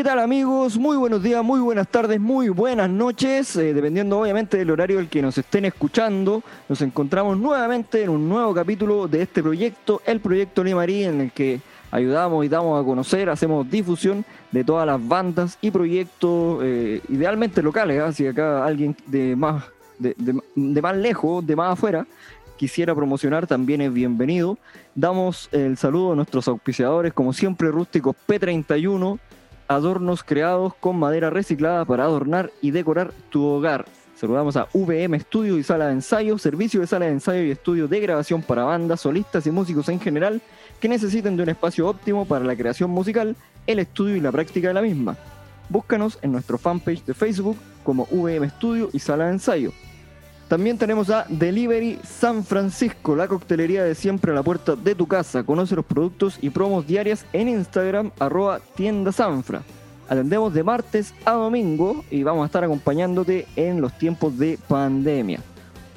¿Qué tal amigos? Muy buenos días, muy buenas tardes, muy buenas noches. Eh, dependiendo obviamente del horario del que nos estén escuchando, nos encontramos nuevamente en un nuevo capítulo de este proyecto, el proyecto Limarí, en el que ayudamos y damos a conocer, hacemos difusión de todas las bandas y proyectos, eh, idealmente locales, ¿ah? si acá alguien de más, de más lejos, de más afuera, quisiera promocionar también es bienvenido. Damos el saludo a nuestros auspiciadores, como siempre, rústicos P31, adornos creados con madera reciclada para adornar y decorar tu hogar. Saludamos a VM Estudio y Sala de Ensayo, servicio de sala de ensayo y estudio de grabación para bandas, solistas y músicos en general que necesiten de un espacio óptimo para la creación musical, el estudio y la práctica de la misma. Búscanos en nuestro fanpage de Facebook como VM Estudio y Sala de Ensayo. También tenemos a Delivery San Francisco, la coctelería de siempre a la puerta de tu casa. Conoce los productos y promos diarias en Instagram, arroba tienda Sanfra. Atendemos de martes a domingo y vamos a estar acompañándote en los tiempos de pandemia.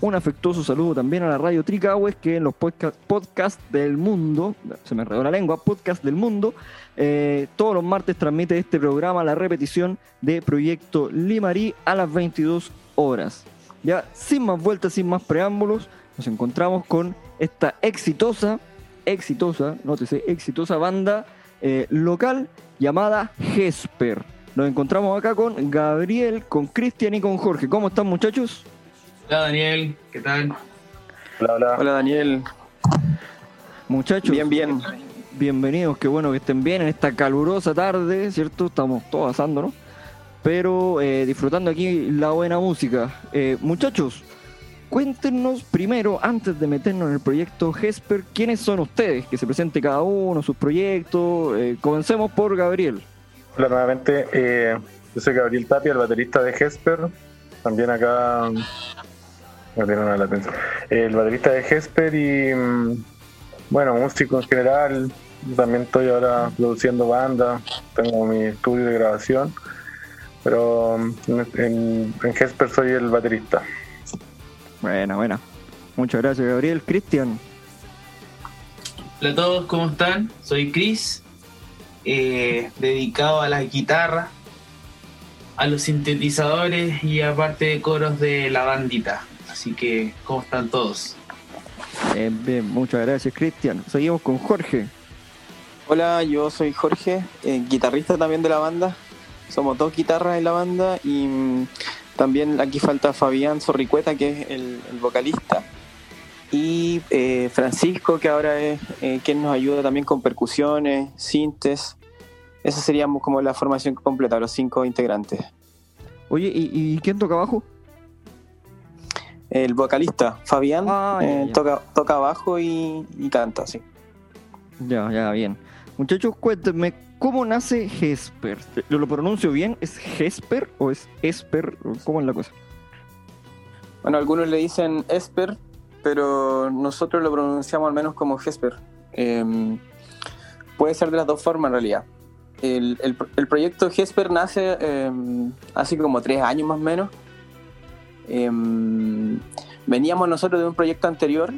Un afectuoso saludo también a la radio Tricahues, que en los podcasts del mundo, se me enredó la lengua, podcast del mundo, eh, todos los martes transmite este programa la repetición de Proyecto Limarí a las 22 horas. Ya sin más vueltas, sin más preámbulos, nos encontramos con esta exitosa, exitosa, nótese, exitosa banda eh, local llamada Jesper. Nos encontramos acá con Gabriel, con Cristian y con Jorge. ¿Cómo están muchachos? Hola Daniel, ¿qué tal? Hola, hola. Hola Daniel. Muchachos. Bien, bien. Bienvenidos, qué bueno que estén bien en esta calurosa tarde, ¿cierto? Estamos todos asando, ¿no? Pero eh, disfrutando aquí la buena música. Eh, muchachos, cuéntenos primero, antes de meternos en el proyecto Jesper, quiénes son ustedes, que se presente cada uno, sus proyectos. Eh, comencemos por Gabriel. Hola nuevamente, yo soy Gabriel Tapia, el baterista de Jesper. También acá me una latencia. El baterista de Jesper y mm, bueno, músico en general. También estoy ahora produciendo banda, tengo mi estudio de grabación pero en, en soy el baterista. Buena, buena. Muchas gracias, Gabriel. Cristian. Hola a todos, ¿cómo están? Soy Chris, eh, dedicado a la guitarra, a los sintetizadores y aparte de coros de la bandita. Así que, ¿cómo están todos? Bien, bien, muchas gracias, Cristian. Seguimos con Jorge. Hola, yo soy Jorge, eh, guitarrista también de la banda somos dos guitarras en la banda y mm, también aquí falta Fabián Zorricueta, que es el, vocalista, y eh, Francisco, que ahora es eh, quien nos ayuda también con percusiones, sintes. Esa sería como la formación completa, los cinco integrantes. Oye, ¿y, quién toca abajo? El vocalista, Fabián, ah, eh, Toca, toca bajo y, y canta, sí. Ya, ya, bien. Muchachos, cuéntenme, ¿cómo nace Jesper? ¿Lo, pronuncio bien? ¿Es Jesper o es Esper? ¿Cómo es la cosa? Bueno, algunos le dicen Esper, pero nosotros lo pronunciamos al menos como Jesper. Em, puede ser de las dos formas en realidad. El, proyecto Jesper nace em, hace como tres años más o menos. Em, veníamos nosotros de un proyecto anterior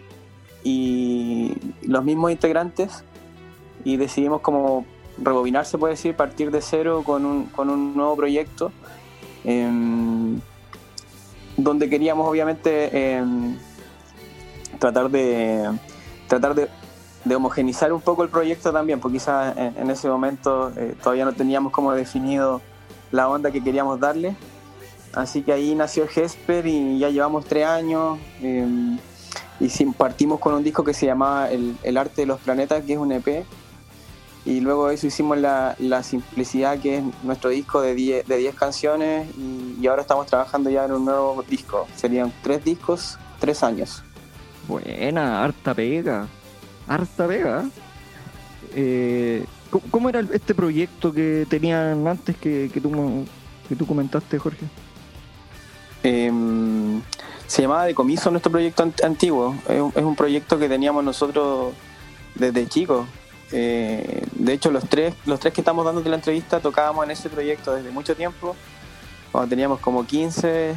y los mismos integrantes y decidimos como rebobinar, se puede decir, partir de cero con un, con un nuevo proyecto, em, donde queríamos obviamente em, tratar de tratar de, homogenizar un poco el proyecto también, porque quizás en, ese momento eh, todavía no teníamos como definido la onda que queríamos darle. Así que ahí nació Jesper y ya llevamos tres años. Em, y partimos con un disco que se llamaba el, el, Arte de los Planetas, que es un EP y luego de eso hicimos la, la, Simplicidad, que es nuestro disco de 10 de diez canciones, y, ahora estamos trabajando ya en un nuevo disco. Serían tres discos, tres años. Buena, harta pega. Harta pega. Eh, ¿cómo, era este proyecto que tenían antes que, que, tú, que tú comentaste, Jorge? Em, se llamaba Decomiso nuestro proyecto antiguo. Es es un proyecto que teníamos nosotros desde chicos eh, de hecho, los tres, los tres que estamos dando de la entrevista tocábamos en ese proyecto desde mucho tiempo. Cuando teníamos como 15,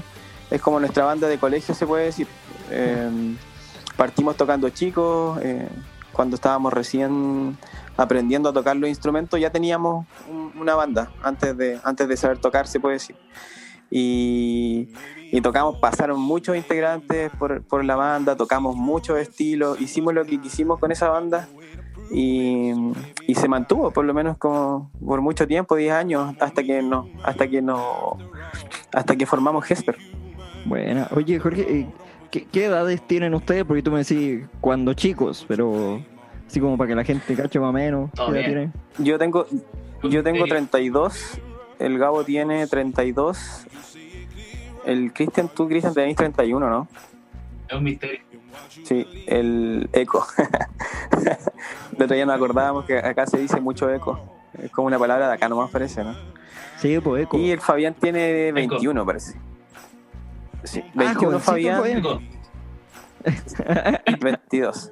es como nuestra banda de colegio, se puede decir. Eh, partimos tocando chicos. Eh, cuando estábamos recién aprendiendo a tocar los instrumentos, ya teníamos una banda antes de, antes de saber tocar, se puede decir. Y, tocamos, pasaron muchos integrantes por, por la banda, tocamos muchos estilos, hicimos lo que quisimos con esa banda y, y, se mantuvo por lo menos como por mucho tiempo, 10 años, hasta que no, hasta que no, hasta que formamos Gesper. Bueno, oye Jorge, eh, ¿qué, ¿qué, edades tienen ustedes? Porque tú me decís cuando chicos, pero así como para que la gente cache más o menos. ¿qué edad tienen? Yo tengo, yo tengo 32, el Gabo tiene 32, el Cristian, tú Cristian tenés 31, ¿no? Es un misterio. Sí, el eco. El otro día nos acordábamos que acá se dice mucho eco. Es como una palabra de acá nomás parece, ¿no? Sí, pues eco. Y el Fabián tiene 21, parece. Sí, 21 ah, Fabián. Fabián. 22.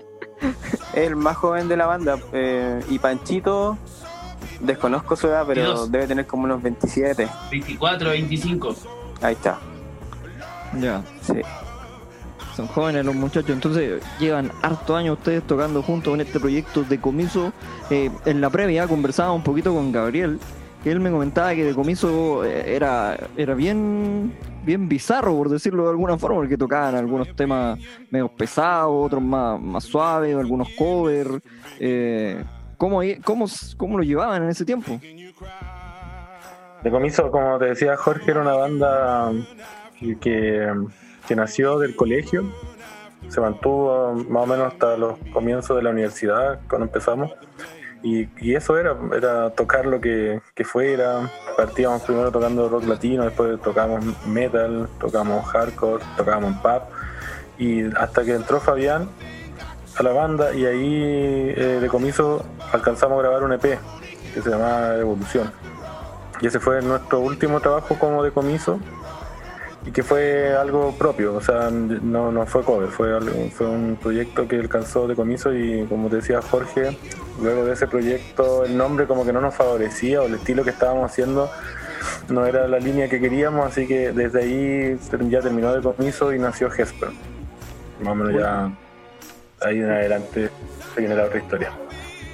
Es el más joven de la banda. Eh, y Panchito, desconozco su edad, pero 22. debe tener como unos 27. 24, 25. Ahí está. Ya, Sí. Son jóvenes los muchachos, entonces llevan harto años ustedes tocando juntos en este proyecto de comiso. Eh, en la previa conversaba un poquito con Gabriel, que él me comentaba que de comiso eh, era, era bien, bien bizarro, por decirlo de alguna forma, porque tocaban algunos temas medio pesados, otros más, más suaves, algunos covers. Eh, ¿cómo, cómo, ¿Cómo lo llevaban en ese tiempo? De comiso, como te decía Jorge, era una banda que, que, que nació del colegio, se mantuvo más o menos hasta los comienzos de la universidad, cuando empezamos. Y, eso era, era tocar lo que, que fuera. Partíamos primero tocando rock latino, después tocamos metal, tocamos hardcore, tocábamos pop. Y hasta que entró Fabián a la banda y ahí eh, de comiso alcanzamos a grabar un EP que se llamaba Evolución. Y ese fue nuestro último trabajo como de comiso y que fue algo propio, o sea, no, no fue cover, fue, algo- fue un proyecto que alcanzó de comiso y como te decía Jorge, luego de ese proyecto el nombre como que no nos favorecía o el estilo que estábamos haciendo no era la línea que queríamos, así que desde ahí ya terminó de comiso y nació Gesper. Más o menos ya ahí en adelante se viene la otra historia.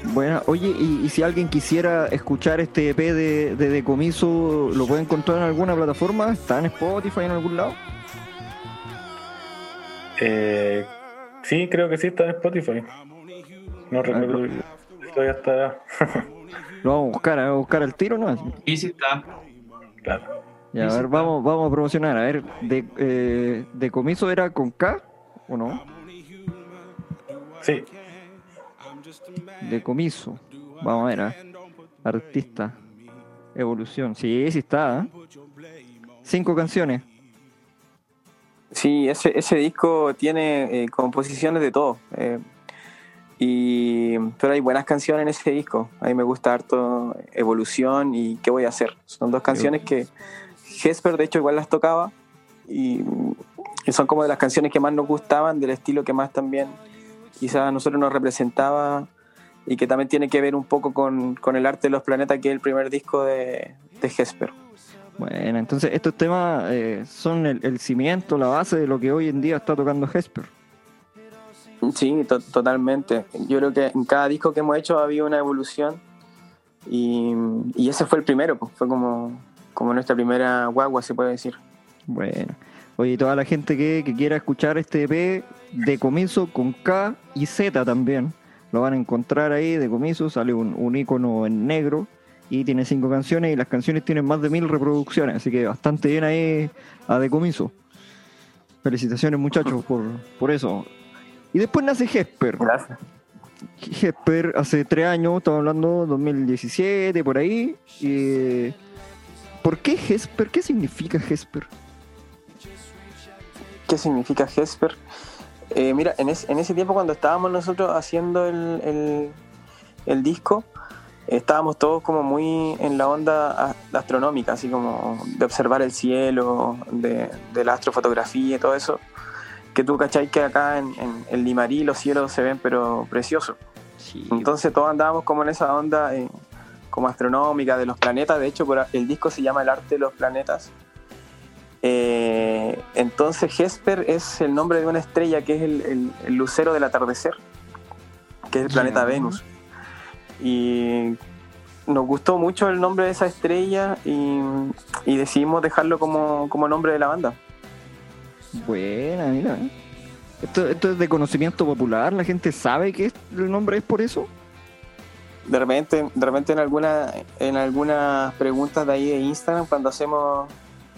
Bueno, oye, y, y si alguien quisiera escuchar este EP de, de Decomiso, ¿lo puede encontrar en alguna plataforma? ¿Está en Spotify en algún lado? Eh, sí, creo que sí está en Spotify. No recuerdo. Esto ya estará. Lo vamos a buscar, a buscar al tiro, ¿no? Y sí está. claro. Ya, a ver, vamos, vamos a promocionar. A ver, de, eh, Decomiso era con K o no? Sí, Decomiso. Vamos a ver, ¿eh? Artista. Evolución. Sí, sí está. ¿eh? Cinco canciones. Sí, ese, ese disco tiene eh, composiciones de todo. eh, y, pero hay buenas canciones en ese disco. A mí me gusta harto Evolución y ¿Qué voy a hacer? Son dos canciones que Jesper, de hecho, igual las tocaba. Y, y son como de las canciones que más nos gustaban, del estilo que más también quizás a nosotros nos representaba y que también tiene que ver un poco con, con el arte de los planetas, que es el primer disco de, de Jesper. Bueno, entonces estos temas eh, son el, el cimiento, la base de lo que hoy en día está tocando Hesper. Sí, to- totalmente. Yo creo que en cada disco que hemos hecho ha habido una evolución y, y ese fue el primero, pues, fue como, como nuestra primera guagua, se puede decir. Bueno, oye, toda la gente que, que quiera escuchar este EP de comienzo con K y Z también, lo van a encontrar ahí de comienzo, sale un, un icono en negro y tiene cinco canciones y las canciones tienen más de mil reproducciones, así que bastante bien ahí a de comienzo. Felicitaciones muchachos por, por eso. Y después nace Hesper. Gracias. Hesper hace tres años, estamos hablando 2017, por ahí. Y, ¿Por qué Hesper? ¿Qué significa Hesper? ¿Qué significa Hesper? Eh, mira, en, es- en ese tiempo cuando estábamos nosotros haciendo el, el- el disco, estábamos todos como muy en la onda astronómica, así como de observar el cielo, de, de la astrofotografía y todo eso. Que tú cachai que acá en, en, en Limarí los cielos se ven pero preciosos. Sí, Entonces todos andábamos como en esa onda eh, como astronómica de los planetas. De hecho, por- el disco se llama El arte de los planetas. Eh, entonces Hesper es el nombre de una estrella que es el, el- el lucero del atardecer. que es el planeta. Venus. Y nos gustó mucho el nombre de esa estrella y, y decidimos dejarlo como, como nombre de la banda. Buena, mira. Esto, esto es de conocimiento popular, la gente sabe que el nombre es por eso. De repente, de repente en alguna, en algunas preguntas de ahí de Instagram, cuando hacemos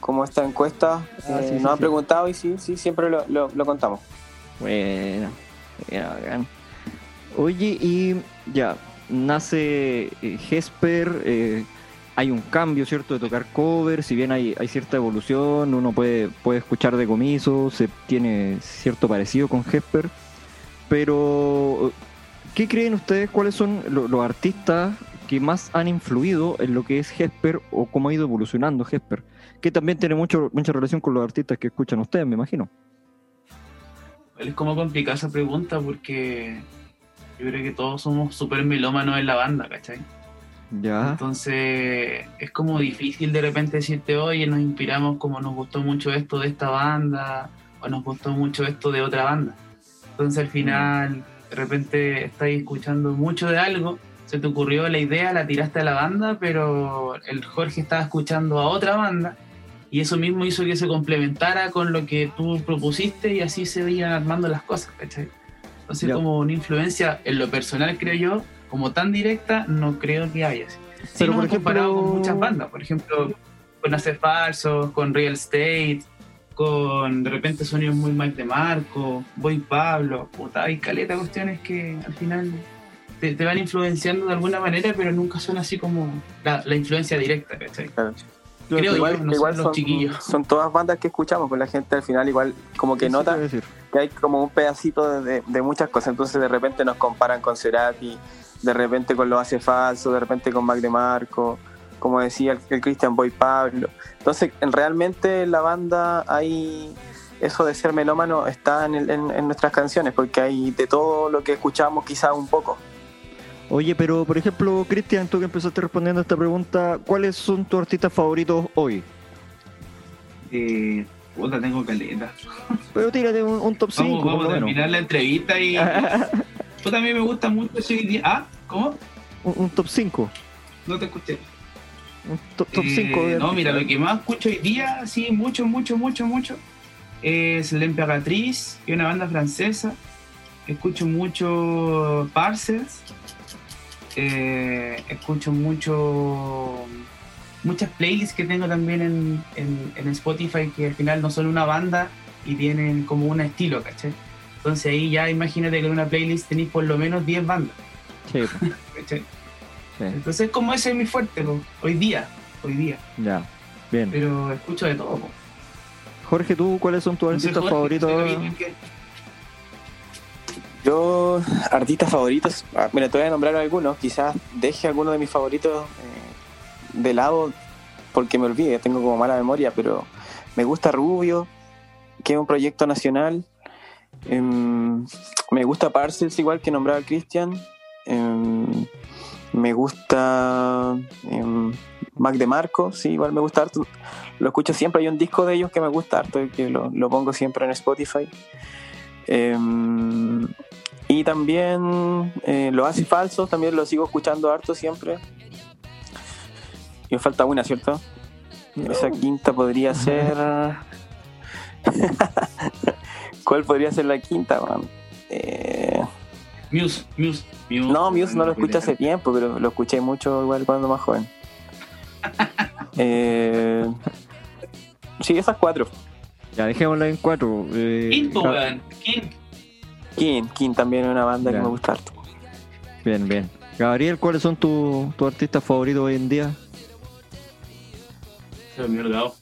como esta encuesta, Ah, eh, sí, sí, nos han sí. preguntado y sí, sí, siempre lo, lo- lo contamos. Bueno. Oye, y ya, nace eh, Hesper, eh, hay un cambio, ¿cierto? De tocar cover, si bien hay, hay cierta evolución, uno puede, puede escuchar de comiso, se tiene cierto parecido con Hesper, pero ¿qué creen ustedes? ¿Cuáles son lo- los artistas que más han influido en lo que es Hesper o cómo ha ido evolucionando Hesper? Que también tiene mucho, mucha relación con los artistas que escuchan ustedes, me imagino. Es como complicada esa pregunta porque yo creo que todos somos súper melómanos en la banda, ¿cachai? Ya. Entonces es como difícil de repente decirte, oye, nos inspiramos como nos gustó mucho esto de esta banda o nos gustó mucho esto de otra banda. Entonces al final de repente estás escuchando mucho de algo, se te ocurrió la idea, la tiraste a la banda, pero el Jorge estaba escuchando a otra banda y eso mismo hizo que se complementara con lo que tú propusiste y así se iban armando las cosas, ¿cachai? Entonces como una influencia en lo personal creo yo, como tan directa, no creo que haya. Sí, Pero, nos por hemos comparado ejemplo- con muchas bandas, por ejemplo, con Hacer Falsos, con Real Estate, con de repente sonidos muy Mike de Marco, Boy Pablo, puta, hay caleta cuestiones que al final te, te van influenciando de alguna manera, pero nunca son así como la, la influencia directa, ¿cachai? Creo igual, yo, no igual sé, los son, chiquillos. son todas bandas que escuchamos, pues la gente al final igual como que nota que hay como un pedacito de, de- de muchas cosas, entonces de repente nos comparan con Cerati, de repente con Lo Hace Falso, de repente con Mac de Marco, como decía el, el Christian Boy Pablo. Entonces, en, realmente en la banda hay eso de ser melómano está en, el- en- en nuestras canciones, porque hay de todo lo que escuchamos quizás un poco. Oye, pero por ejemplo, Cristian, tú que empezaste respondiendo a esta pregunta, ¿cuáles son tus artistas favoritos hoy? Eh, puta, tengo caleta. Pero tírate un, un top 5, Vamos, a menos. terminar la entrevista y... Tú también me gusta mucho ese día. Ah, ¿cómo? un, un top 5. No te escuché. Un top, top Eh, 5. no, mira, lo que más escucho hoy día, sí, mucho, mucho, mucho, mucho, es L'Emperatriz, que es una banda francesa. Escucho mucho Parcels. Eh, escucho mucho muchas playlists que tengo también en, en- en Spotify que al final no son una banda y tienen como un estilo, ¿cachai? Entonces ahí ya imagínate que en una playlist tenéis por lo menos 10 bandas, Sí, ¿cachai? sí, Entonces como ese es mi fuerte, po, hoy día, hoy día. ya. Bien. pero escucho de todo. po. Jorge, ¿tú cuáles son tus No artistas Jorge, favoritos? Yo, artistas favoritos, ah, mira, te voy a nombrar algunos, quizás deje alguno de mis favoritos eh, de lado porque me olvide, tengo como mala memoria, pero me gusta Rubio, que es un proyecto nacional. Em, me gusta Parcels, igual que nombraba Cristian. Em, me gusta em, Mac de Marco, sí, igual me gusta harto. Lo escucho siempre, hay un disco de ellos que me gusta harto, que lo, pongo siempre en Spotify. Y también eh, lo hace falso, también lo sigo escuchando harto siempre. Y me falta una, ¿cierto? Esa quinta podría ser. ¿Cuál podría ser la quinta, man? Eh, Muse, Muse, Muse. no, Muse no lo escuché hace tiempo, pero lo escuché mucho igual cuando más joven. Eh, sí, esas cuatro. Ya, dejémosla en cuatro. Eh, Quinto, weón. Quinto. King, King también es una banda que me gusta harto. Bien, bien. Gabriel, ¿cuáles son tus tus artistas favoritos hoy en día? Se me olvidó.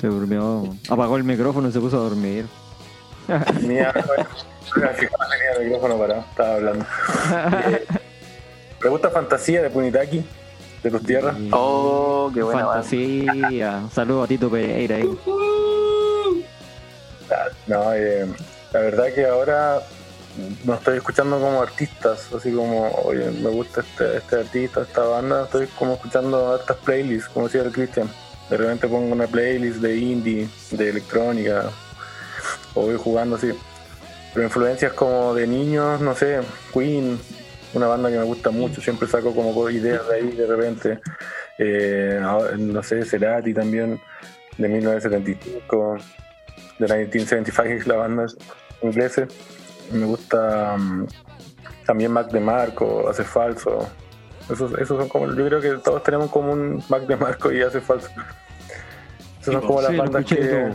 Se durmió, apagó el micrófono y se puso a dormir. Que tenía el micrófono parado, estaba hablando. ¿Te gusta Fantasía de Punitaki? ¿De tus tierras? Oh, qué buena banda. Fantasía. Un saludo a Tito Pereira ahí. No, eh, la verdad que ahora no estoy escuchando como artistas, así como, oye, me gusta este, este artista, esta banda, estoy como escuchando hartas playlists, como decía el Christian. De repente pongo una playlist de indie, de electrónica, o voy jugando así. Pero influencias como de niños, no sé, Queen, una banda que me gusta mucho, siempre saco como ideas de ahí de repente. Eh, no sé, Cerati también, de 1975, de 1975, la banda inglesa. Me gusta mm, también Mac de Marco, Hace Falso. Esos, esos son como, yo creo que todos tenemos como un Mac de Marco y Hace Falso. Esas son como las bandas que...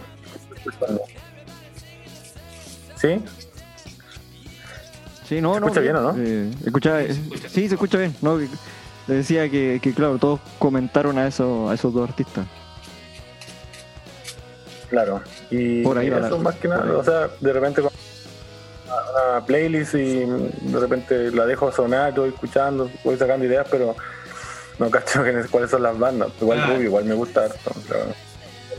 ¿Sí? Sí, no, ¿Se escucha bien o no? Eh, escucha, sí, se escucha bien. No, le decía que, que, claro, todos comentaron a, eso, a esos dos artistas. Claro, y Por ahí eso más que nada, o sea, de repente una playlist y de repente la dejo sonar, estoy escuchando, voy sacando ideas, pero no cacho cuáles son las bandas. Igual Ah. Rubio, igual me gusta harto. o sea,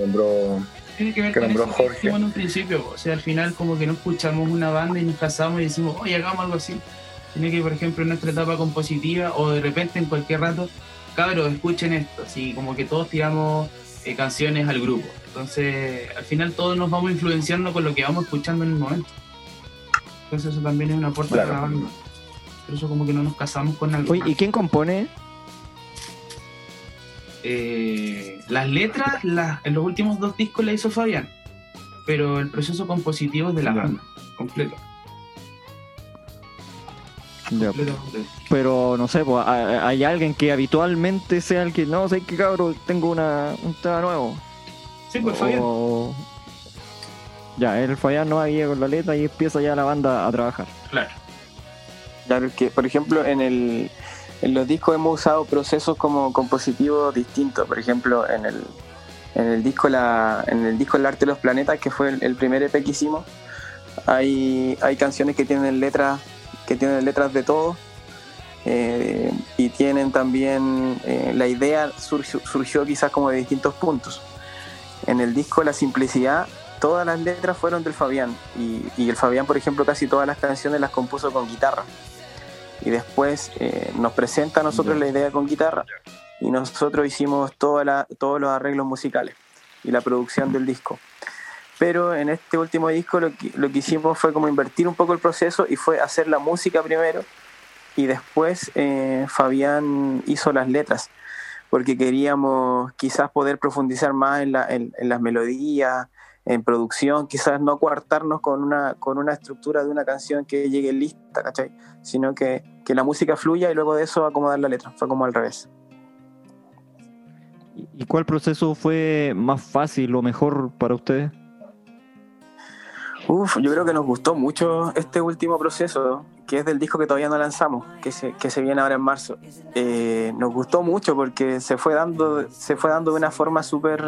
nombró Tiene que ver que con nombró eso Jorge. en un principio. O sea, al final como que no escuchamos una banda y nos casamos y decimos, oye, hagamos algo así. Tiene que, por ejemplo, en nuestra etapa compositiva o de repente en cualquier rato, cabros, escuchen esto. Así como que todos tiramos eh, canciones al grupo. Entonces, al final todos nos vamos influenciando con lo que vamos escuchando en el momento. Entonces eso también es una aporte Claro. para la banda. Por eso como que no nos casamos con algo. Oye, ¿y quién compone? Eh, las letras las, en los últimos dos discos la hizo Fabián, pero el proceso compositivo es de la banda, completo. Ya, completo, completo. pero no sé, pues, ¿hay alguien que habitualmente sea el que, no sé qué cabrón, tengo una, un tema nuevo. Sí, pues Fabián. O- Ya, el Fabián no ahí con la letra y empieza ya la banda a trabajar. Claro. Claro que, por ejemplo, en, el, en los discos hemos usado procesos como compositivos distintos. Por ejemplo, en el, en el disco la, en el disco El Arte de los Planetas, que fue el, el primer EP que hicimos, hay, hay canciones que tienen letras, que tienen letras de todo. eh, y tienen también eh, la idea surgió, surgió quizás como de distintos puntos. En el disco La Simplicidad todas las letras fueron del Fabián y, y el Fabián, por ejemplo, casi todas las canciones las compuso con guitarra. Y después eh, nos presenta a nosotros Ya. la idea con guitarra y nosotros hicimos toda la- todos los arreglos musicales y la producción del disco. Pero en este último disco lo que, lo que hicimos fue como invertir un poco el proceso y fue hacer la música primero y después eh, Fabián hizo las letras porque queríamos quizás poder profundizar más en, la- en- en las melodías, en producción, quizás no coartarnos con una, con una estructura de una canción que llegue lista, ¿cachai? Sino que, que la música fluya y luego de eso acomodar la letra. Fue como al revés. ¿Y- ¿Y cuál proceso fue más fácil o mejor para ustedes? Uf, yo creo que nos gustó mucho este último proceso, que es del disco que todavía no lanzamos, que se, que se viene ahora en marzo. Eh, nos gustó mucho porque se fue dando, se fue dando de una forma súper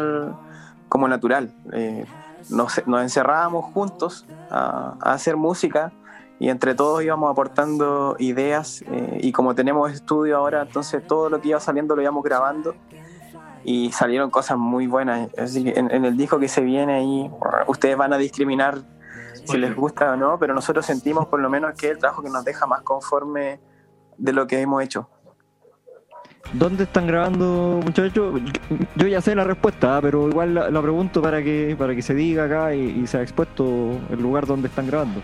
como natural. Eh, nos, nos encerrábamos juntos a, a hacer música y entre todos íbamos aportando ideas eh, y como tenemos estudio ahora, entonces todo lo que iba saliendo lo íbamos grabando y salieron cosas muy buenas. En, en el disco que se viene ahí, ustedes van a discriminar si les gusta o no, pero nosotros sentimos por lo menos que es el trabajo que nos deja más conforme de lo que hemos hecho. ¿Dónde están grabando, muchachos? Yo ya sé la respuesta, ¿ah? pero igual la, la pregunto para que para que se diga acá y, y sea expuesto el lugar donde están grabando.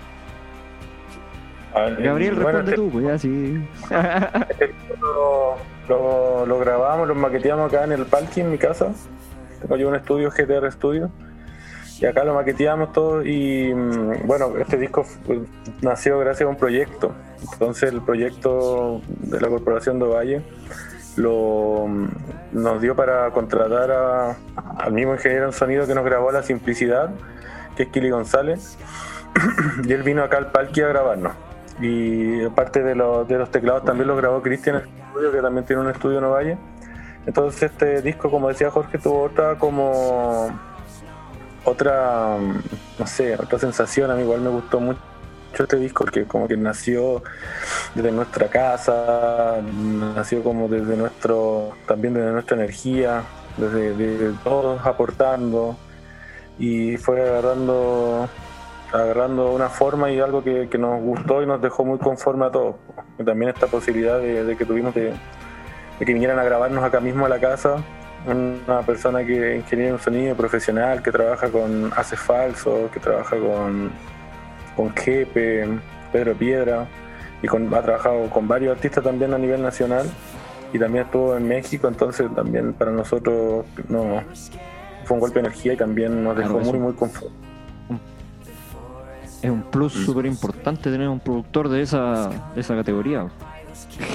A ver, Gabriel, bueno, responde este- tú, pues ya sí. lo, lo, lo grabamos, lo maqueteamos acá en el parking en mi casa. Tengo yo un estudio, GTR Studio. Y acá lo maqueteamos todo y mm, bueno, este disco nació gracias a un proyecto. Entonces el proyecto de la Corporación de Valle lo, nos dio para contratar a- al mismo ingeniero en sonido que nos grabó La Simplicidad, que es Kili González. y él vino acá al parque a grabarnos. Y aparte de, los- de los teclados también los grabó Cristian que también tiene un estudio en Ovalle. Entonces este disco, como decía Jorge, tuvo otra como otra, no sé, otra sensación. A mí igual me gustó mucho este disco porque como que nació desde nuestra casa, nació como desde nuestro, también desde nuestra energía, desde, todos aportando y fue agarrando agarrando una forma y algo que, que nos gustó y nos dejó muy conforme a todos. También esta posibilidad de, que tuvimos de, de que vinieran a grabarnos acá mismo a la casa una persona que es ingeniero en sonido profesional, que trabaja con Hace Falso, que trabaja con, con Jepe, Pedro Piedra, y con, ha trabajado con varios artistas también a nivel nacional y también estuvo en México, entonces también para nosotros no fue un golpe de energía y también nos dejó Claro, muy muy conformes. Es un plus Mm. súper importante tener un productor de esa, de esa categoría.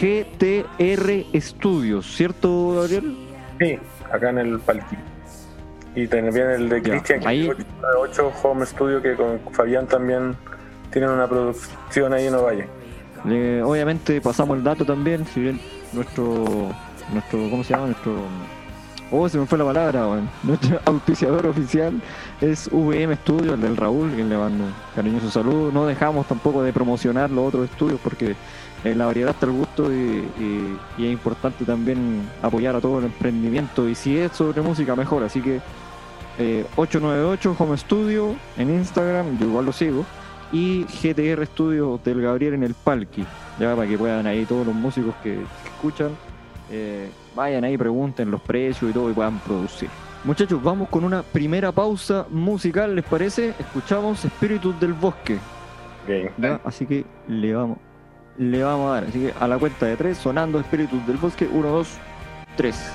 GTR Studios, ¿cierto, Gabriel? Sí, acá en el Palqui. Y también el de Ya, Christian, que es 8 Home Studio, que con Fabián también tienen una producción ahí en Ovalle. Le- obviamente pasamos el dato también, si bien nuestro, nuestro ¿cómo se llama? Nuestro, oh, se me fue la palabra, weón. Nuestro auspiciador oficial es VM Studio, el del Raúl, que le mando un cariñoso saludo. No dejamos tampoco de promocionar los otros estudios porque en la variedad está el gusto y, y- y es importante también apoyar a todo el emprendimiento y si es sobre música mejor, así que eh, 898 Home Studio en Instagram, yo igual lo sigo y GTR Studio del Gabriel en el Palqui, ya para que puedan ahí todos los músicos que, que escuchan, eh, vayan ahí, pregunten los precios y todo y puedan producir. Muchachos, vamos con una primera pausa musical, ¿les parece? Escuchamos Espíritus del Bosque. Así que le vamos, le vamos a dar. Así que a la cuenta de tres, sonando Espíritus del Bosque, 1, 2, 3.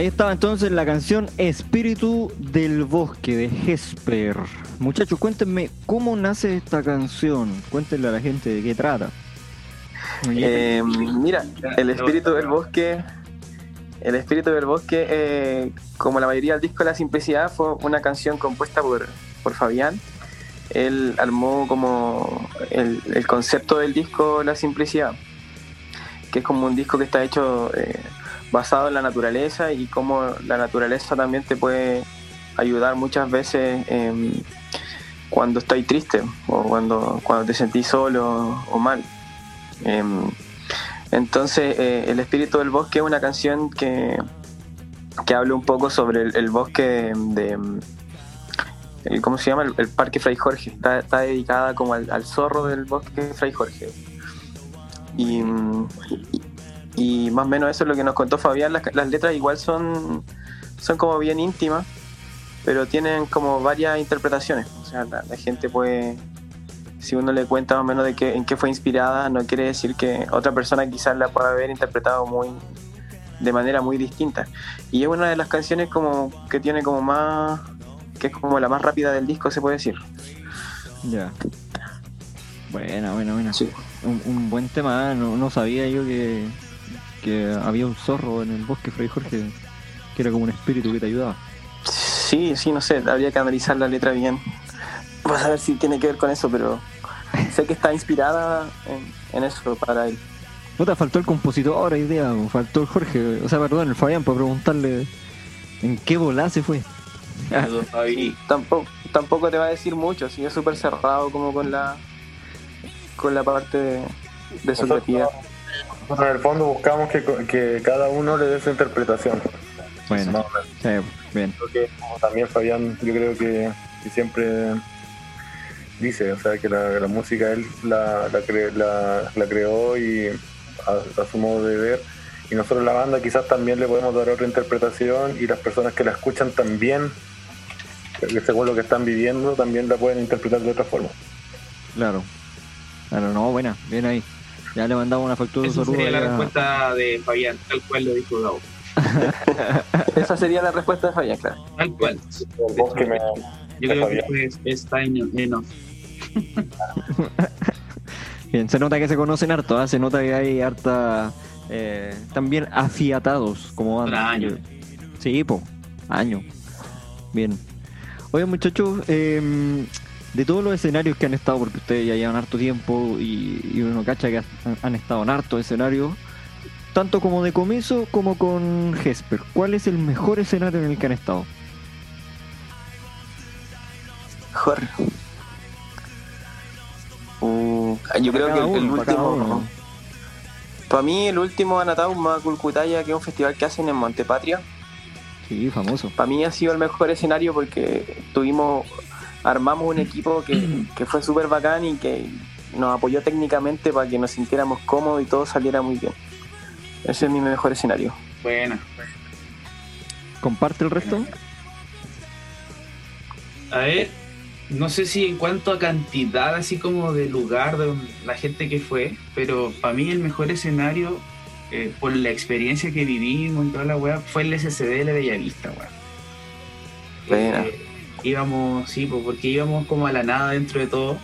Ahí estaba entonces la canción Espíritu del Bosque de Hesper. Muchachos, cuéntenme cómo nace esta canción. Cuéntenle a la gente de qué trata. Eh, mira, el espíritu del bosque, el espíritu del bosque, eh, como la mayoría del disco La Simplicidad, fue una canción compuesta por, por Fabián. Él armó como el, concepto del disco La Simplicidad, que es como un disco que está hecho eh, basado en la naturaleza y cómo la naturaleza también te puede ayudar muchas veces em, cuando estás triste o cuando, cuando te sentís solo o mal. Em, entonces, eh, El espíritu del bosque es una canción que, que habla un poco sobre el, bosque de, el- ¿Cómo se llama? El, Parque Fray Jorge. Está, dedicada como al, zorro del bosque Fray Jorge. Y, y más o menos eso es lo que nos contó Fabián. Las, las letras igual son, son como bien íntimas, pero tienen como varias interpretaciones. O sea, la, la gente puede, si uno le cuenta más o menos de qué, en qué fue inspirada, no quiere decir que otra persona quizás la pueda haber interpretado muy de manera muy distinta. Y es una de las canciones como que tiene como más, que es como la más rápida del disco, se puede decir. Ya. Buena, buena, buena. Sí. Un, un buen tema, ¿eh? no, no sabía yo que, que había un zorro en el bosque, Fray Jorge, que era como un espíritu que te ayudaba. Sí, sí, no sé, habría que analizar la letra bien. Vas a ver si tiene que ver con eso, pero sé que está inspirada en, en eso para él. No te faltó el compositor ahora idea, faltó el Jorge, o sea, perdón, el Fabián, para preguntarle en qué volá se fue. Saludos, Fabi. Tampoco, tampoco te va a decir mucho, si es súper cerrado como con la con la parte de, de subjetividad. Nosotros en el fondo buscamos que, que cada uno le dé su interpretación. Bueno, Más o menos. sí, bien. Creo que como también Fabián, yo creo que, que siempre dice, o sea, que la, la música él la, la, cre- la- la creó y a, a su modo de ver. Y nosotros la banda quizás también le podemos dar otra interpretación y las personas que la escuchan también, que según lo que están viviendo, también la pueden interpretar de otra forma. Claro. Claro, no, buena, bien ahí. Ya le mandamos una factura de Esa sería la respuesta de Fabián, tal cual lo dijo Gabo. Esa sería la respuesta de Fabián, claro. Tal cual. Yo creo que es, es time enough. Bien, se nota que se conocen harto, ¿ah? se nota que hay harta. Eh, también afiatados como banda. Año. Sí, po, año. Bien. Oye, muchachos, eh, de todos los escenarios que han estado, porque ustedes ya llevan harto tiempo y, y uno cacha que han, han estado en harto escenarios, tanto como de comienzo como con Jesper, ¿cuál es el mejor escenario en el que han estado? Jorge. Uh, yo creo que el, el uno, último. Para mí, el último Anatauma Culcutaya, que es un festival que hacen en Montepatria, Sí, famoso. para mí ha sido el mejor escenario porque tuvimos, armamos un equipo que, que fue súper bacán y que nos apoyó técnicamente para que nos sintiéramos cómodos y todo saliera muy bien. Ese es mi mejor escenario. Buena. ¿Comparte el resto? A ver, no sé si en cuanto a cantidad, así como de lugar de la gente que fue, pero para mí el mejor escenario, eh, por la experiencia que vivimos y toda la weá, fue el SCD de Bellavista, weá. Buena. Eh, íbamos, sí, pues, porque íbamos como a la nada dentro de todo,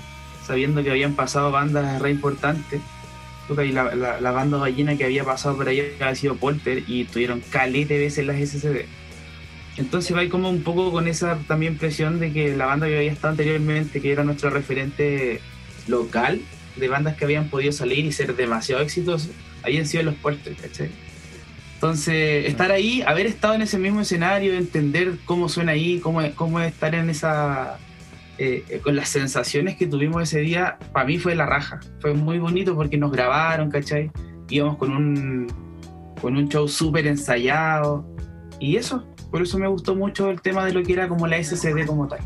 sabiendo que habían pasado bandas re importantes. Y la, la, la banda ballena que había pasado por ahí había sido Polter y tuvieron calete veces las SCD. Entonces va como un poco con esa también presión de que la banda que había estado anteriormente, que era nuestro referente local de bandas que habían podido salir y ser demasiado exitosos, habían sido los Porter, ¿cachai? Entonces, estar ahí, haber estado en ese mismo escenario, entender cómo suena ahí, cómo, es- cómo es estar en esa. eh, eh, con las sensaciones que tuvimos ese día, para mí fue la raja. Fue muy bonito porque nos grabaron, ¿cachai? Íbamos con un, con un show súper ensayado. Y eso, por eso me gustó mucho el tema de lo que era como la SCD como tal.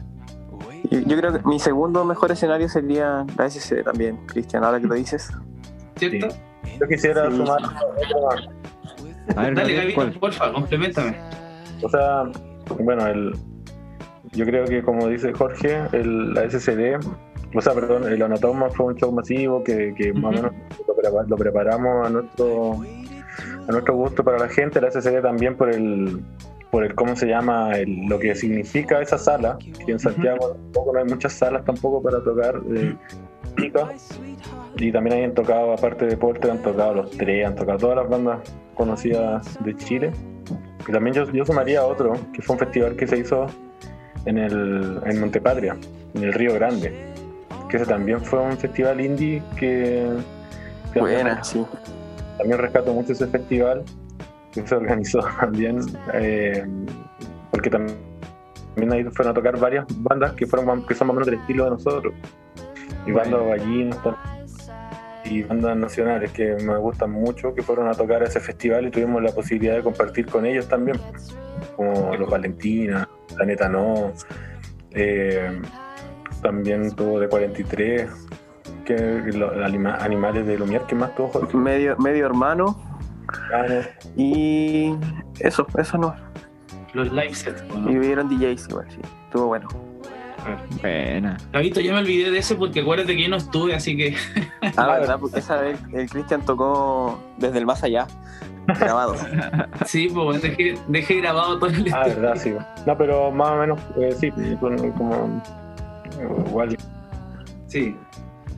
Y Yo creo que mi segundo mejor escenario sería la SCD también, Cristian, ahora que lo dices. ¿Cierto? Yo quisiera Sí. sumar. A ver, Dale, Gabriel, Gabito, ¿cuál? porfa, complementame. O sea, bueno, el, yo creo que como dice Jorge, el, la SCD, o sea, perdón, el Anatoma fue un show masivo que, que más o menos lo, prepa- lo preparamos a nuestro a nuestro gusto para la gente. La SCD también por el por el cómo se llama, el- lo que significa esa sala, que en Santiago tampoco no hay muchas salas tampoco para tocar. eh, Pica. Y también han tocado, aparte de Porter, han tocado los tres, han tocado todas las bandas conocidas de Chile. Y también yo, yo sumaría otro, que fue un festival que se hizo en el en Montepatria, en el Río Grande. Que ese también fue un festival indie que, que Buena, sí. también rescato mucho ese festival que se organizó también eh, porque tam- también ahí fueron a tocar varias bandas que fueron que son más o menos del estilo de nosotros y bandas gallinas y bandas nacionales que me gustan mucho que fueron a tocar a ese festival y tuvimos la posibilidad de compartir con ellos también como los Valentina, Planeta No eh, también tuvo de 43 que los anima- animales de Lumière que más tuvo Jorge? Medio, medio hermano. Ah. Y eso, eso no. Los live sets. ¿o no? Y vieron DJs igual, sí. Estuvo bueno. Buena. Gabito, yo me olvidé de ese porque acuérdate que yo no estuve, así que Ah, verdad, porque esa vez el Cristian tocó desde el más allá, grabado. sí, pues dejé, dejé grabado todo el Ah, verdad, sí. No, pero más o menos, eh, sí, con- como igual. Sí.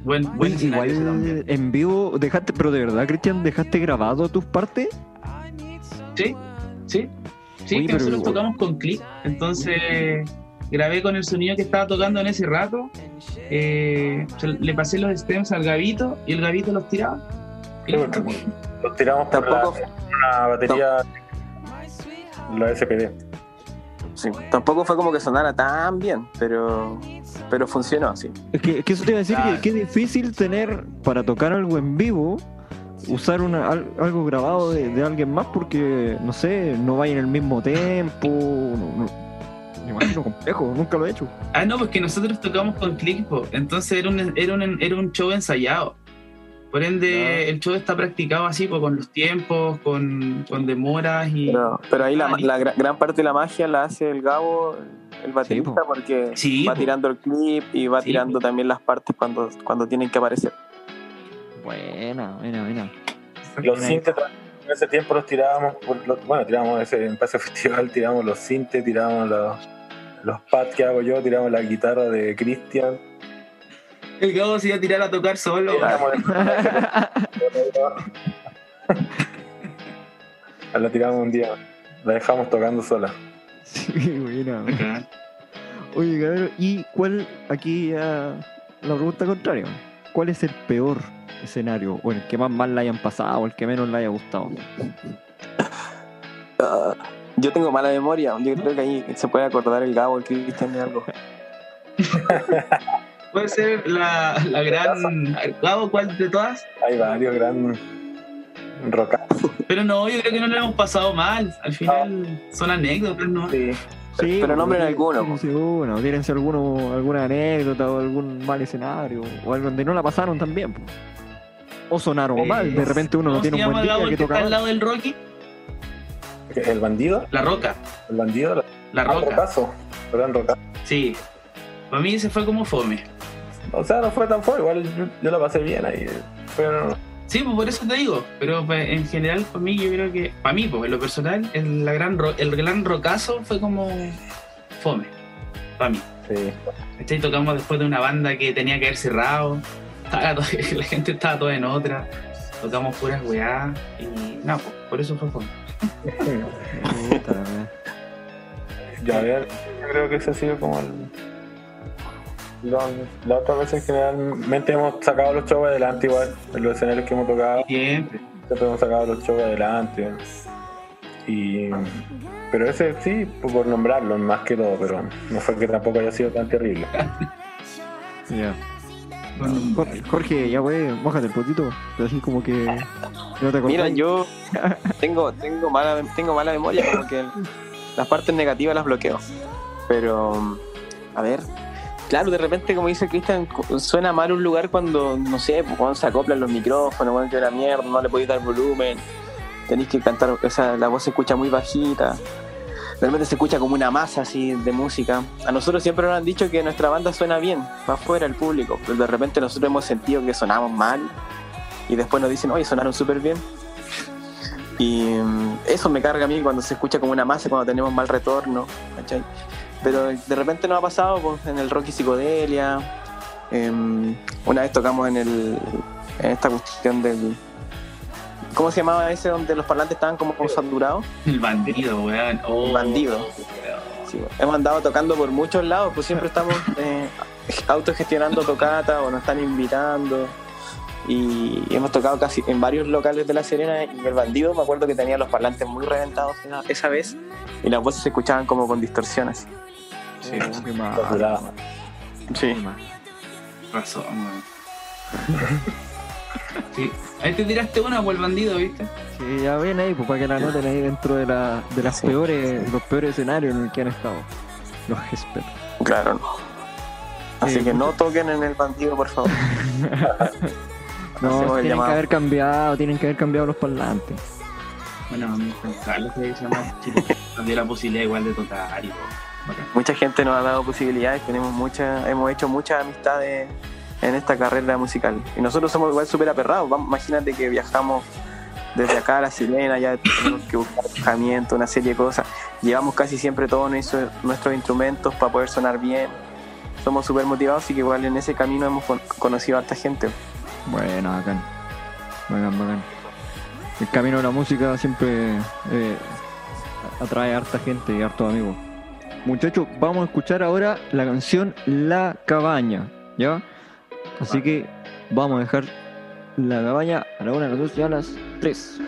Buen, buen igual en vivo dejaste, pero de verdad, Cristian, dejaste grabado tus partes. Sí, sí. Sí, Oye, que pero nosotros igual- tocamos con clic. Entonces grabé con el sonido que estaba tocando en ese rato. eh, le pasé los stems al Gabito y el Gabito los tiraba. Sí, porque Los tiramos por la, Tampoco, una batería, la SPD. sí, tampoco fue como que sonara tan bien, pero, pero funcionó, sí. Es que, es que eso te iba a decir Claro. que qué difícil tener para tocar algo en vivo, usar una, al- algo grabado de, de alguien más porque, no sé, no vaya en el mismo tempo. No, no- me imagino complejo, nunca lo he hecho. Ah, no, porque nosotros tocamos con click, po. entonces era un, era, un, era un show ensayado. Por ende, el show está practicado así, pues, con los tiempos, con, con demoras y... Pero, pero ahí la, Ah, la gran parte de la magia la hace el Gabo, el baterista, po. porque Sí, va po. tirando el clip y va Sí, tirando po. también las partes cuando, cuando tienen que aparecer. Buena, buena, buena. Los sintes en ese tiempo los tirábamos, por los- bueno, tirábamos ese, en ese festival, tirábamos los sintes, tirábamos los, los pads que hago yo, tiramos la guitarra de Cristian. El Gabo se iba a tirar a tocar solo. tiramos la tiramos un día, la dejamos tocando sola. Sí, buena. Acá. Oye, cabrón, ¿y cuál, aquí ya la pregunta contraria, ¿cuál es el peor escenario? O el que más mal le hayan pasado, o el que menos le haya gustado. Ah, yo tengo mala memoria, yo creo que ahí se puede acordar el Gabo, el Cristian de algo. Puede ser la, la gran... Gabo, ¿cuál de todas? Hay varios grandes rockazos. Pero no, yo creo que no lo hemos pasado mal. Al final son anécdotas, ¿no? Sí. Sí, Pero nombren sí, alguno, tírense uno, tírense alguno, alguna anécdota o algún mal escenario, o algo donde no la pasaron también. po. O sonaron Eh, mal, de repente uno no ¿Cómo se tiene un buen día que que está toca al lado del Rocky? El bandido, La Roca. el bandido, la- Roca. rocazo, gran rocazo. Sí. Para mí ese fue como fome. O sea, no fue tan fuerte, igual yo, yo la pasé bien ahí. Pero Sí, pues por eso te digo. Pero pues, en general, para mí, yo creo que. Para mí, pues en lo personal, el, la gran ro- el gran rocazo fue como. fome. Para mí. sí. Tocamos después de una banda que tenía que haber cerrado. Estaba todo- la gente estaba toda en otra. Tocamos puras weá. Y nada, pues, por eso fue fome. Wea. Ya ver, yo creo que ese ha sido como el. Lo- La otra vez en generalmente hemos sacado los shows adelante igual, en los escenarios que hemos tocado, Siempre. siempre hemos sacado los shows adelante. Y pero ese sí, por nombrarlo más que todo, pero no fue que tampoco haya sido tan terrible. Ya. Jorge, Jorge, ya wey, mójate el potito, así como que no te acordás. Mira, yo tengo, tengo, mala, tengo mala memoria, como que las partes negativas las bloqueo. Pero, a ver, claro, de repente, como dice Cristian, suena mal un lugar cuando, no sé, pues, cuando se acoplan los micrófonos, cuando la mierda, no le podéis dar volumen, tenéis que cantar, o sea, la voz se escucha muy bajita. De repente se escucha como una masa así de música. A nosotros siempre nos han dicho que nuestra banda suena bien, para afuera, el público. Pero de repente nosotros hemos sentido que sonamos mal. Y después nos dicen, oye, sonaron súper bien. Y mm, eso me carga a mí cuando se escucha como una masa, cuando tenemos mal retorno. ¿cachai? Pero de repente nos ha pasado pues, en el Rocky Psicodelia, Em, una vez tocamos en, el, en esta cuestión del... ¿Cómo se llamaba ese donde los parlantes estaban como saturados? El bandido, weón. Oh, El bandido. weón. Sí, hemos andado tocando por muchos lados, pues siempre estamos eh, autogestionando tocata o nos están invitando. Y hemos tocado casi en varios locales de La Serena y el bandido, me acuerdo que tenía los parlantes muy reventados esa vez y las voces se escuchaban como con distorsiones. Sí, Oh, qué. Sí. razón, weón. Sí. Ahí te tiraste una por el bandido, ¿viste? Sí, ya ven ahí, pues para que la noten ahí dentro de, la, de las Sí. peores, los peores escenarios en los que han estado. Los Gesper. Claro, no. Así Eh, que no toquen en el bandido, por favor. No, tienen que haber cambiado, tienen que haber cambiado los parlantes. Bueno, a mí Juan Carlos que se llama Chile. Nos dio la posibilidad igual de tocar y todo. Bacán. Mucha gente nos ha dado posibilidades, tenemos muchas, hemos hecho muchas amistades en esta carrera musical. Y nosotros somos igual súper aperrados. Vamos, Imagínate que viajamos desde acá a la Sirena, ya tenemos que buscar alojamiento, una serie de cosas. Llevamos casi siempre todos nuestros, nuestros instrumentos para poder sonar bien. Somos súper motivados y que igual en ese camino hemos con- conocido a harta gente. Bueno, bacán. Bacán, bacán. El camino de la música siempre eh, atrae a harta gente y a hartos amigos. Muchachos, vamos a escuchar ahora la canción La Cabaña, ¿ya? Así que vamos a dejar La Cabaña a la 1, a las 2 y a las 3.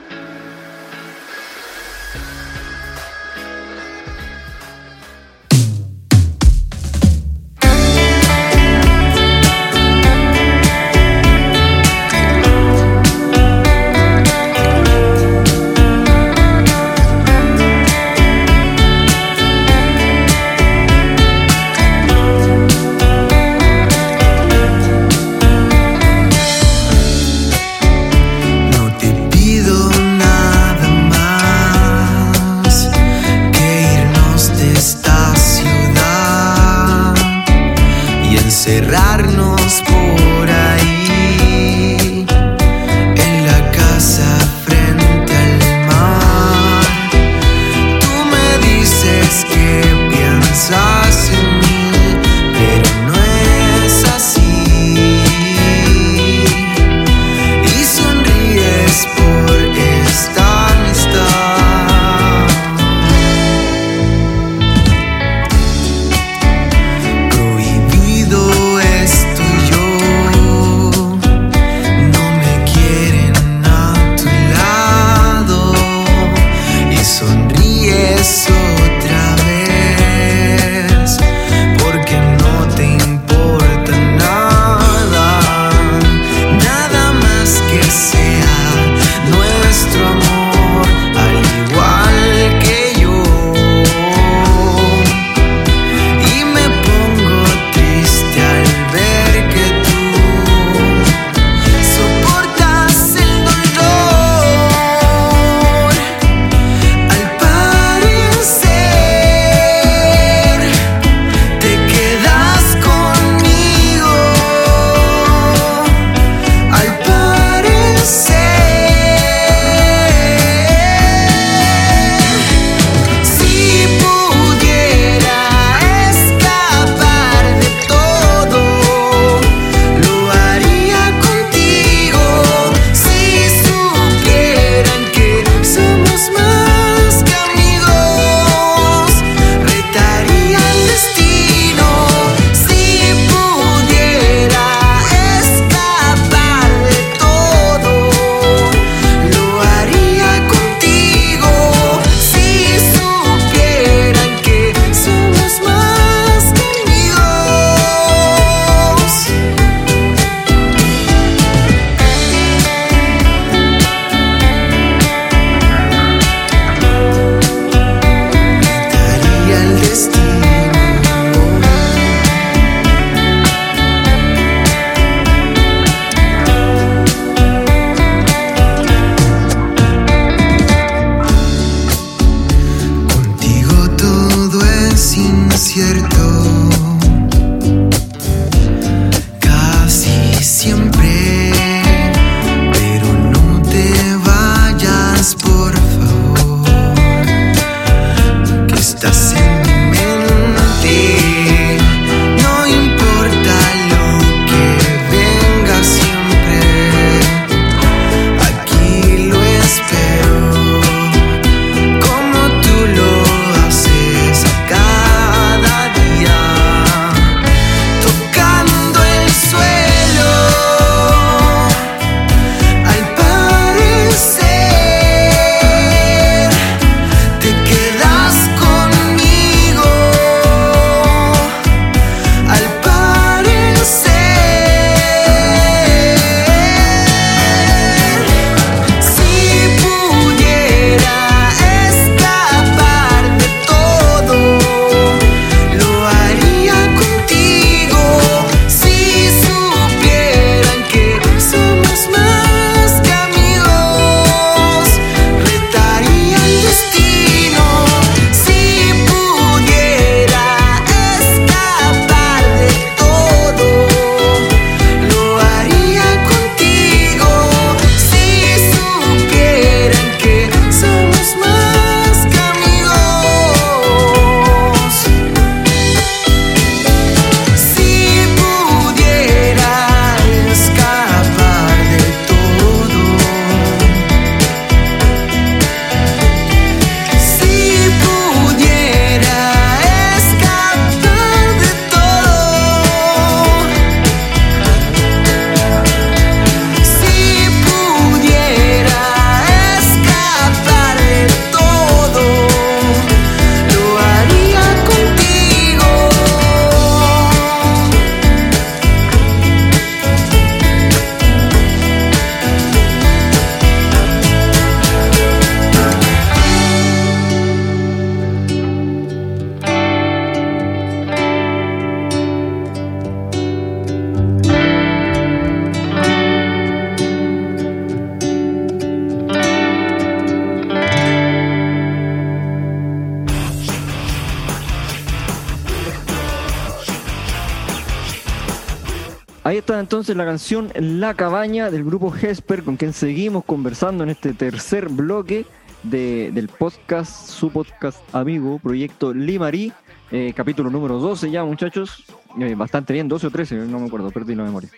Entonces la canción La Cabaña del grupo Hesper, con quien seguimos conversando en este tercer bloque de- del podcast, su podcast amigo, Proyecto Limarí, eh, capítulo número 12 ya, muchachos. Eh, bastante bien, 12 o 13, no me acuerdo, perdí la memoria.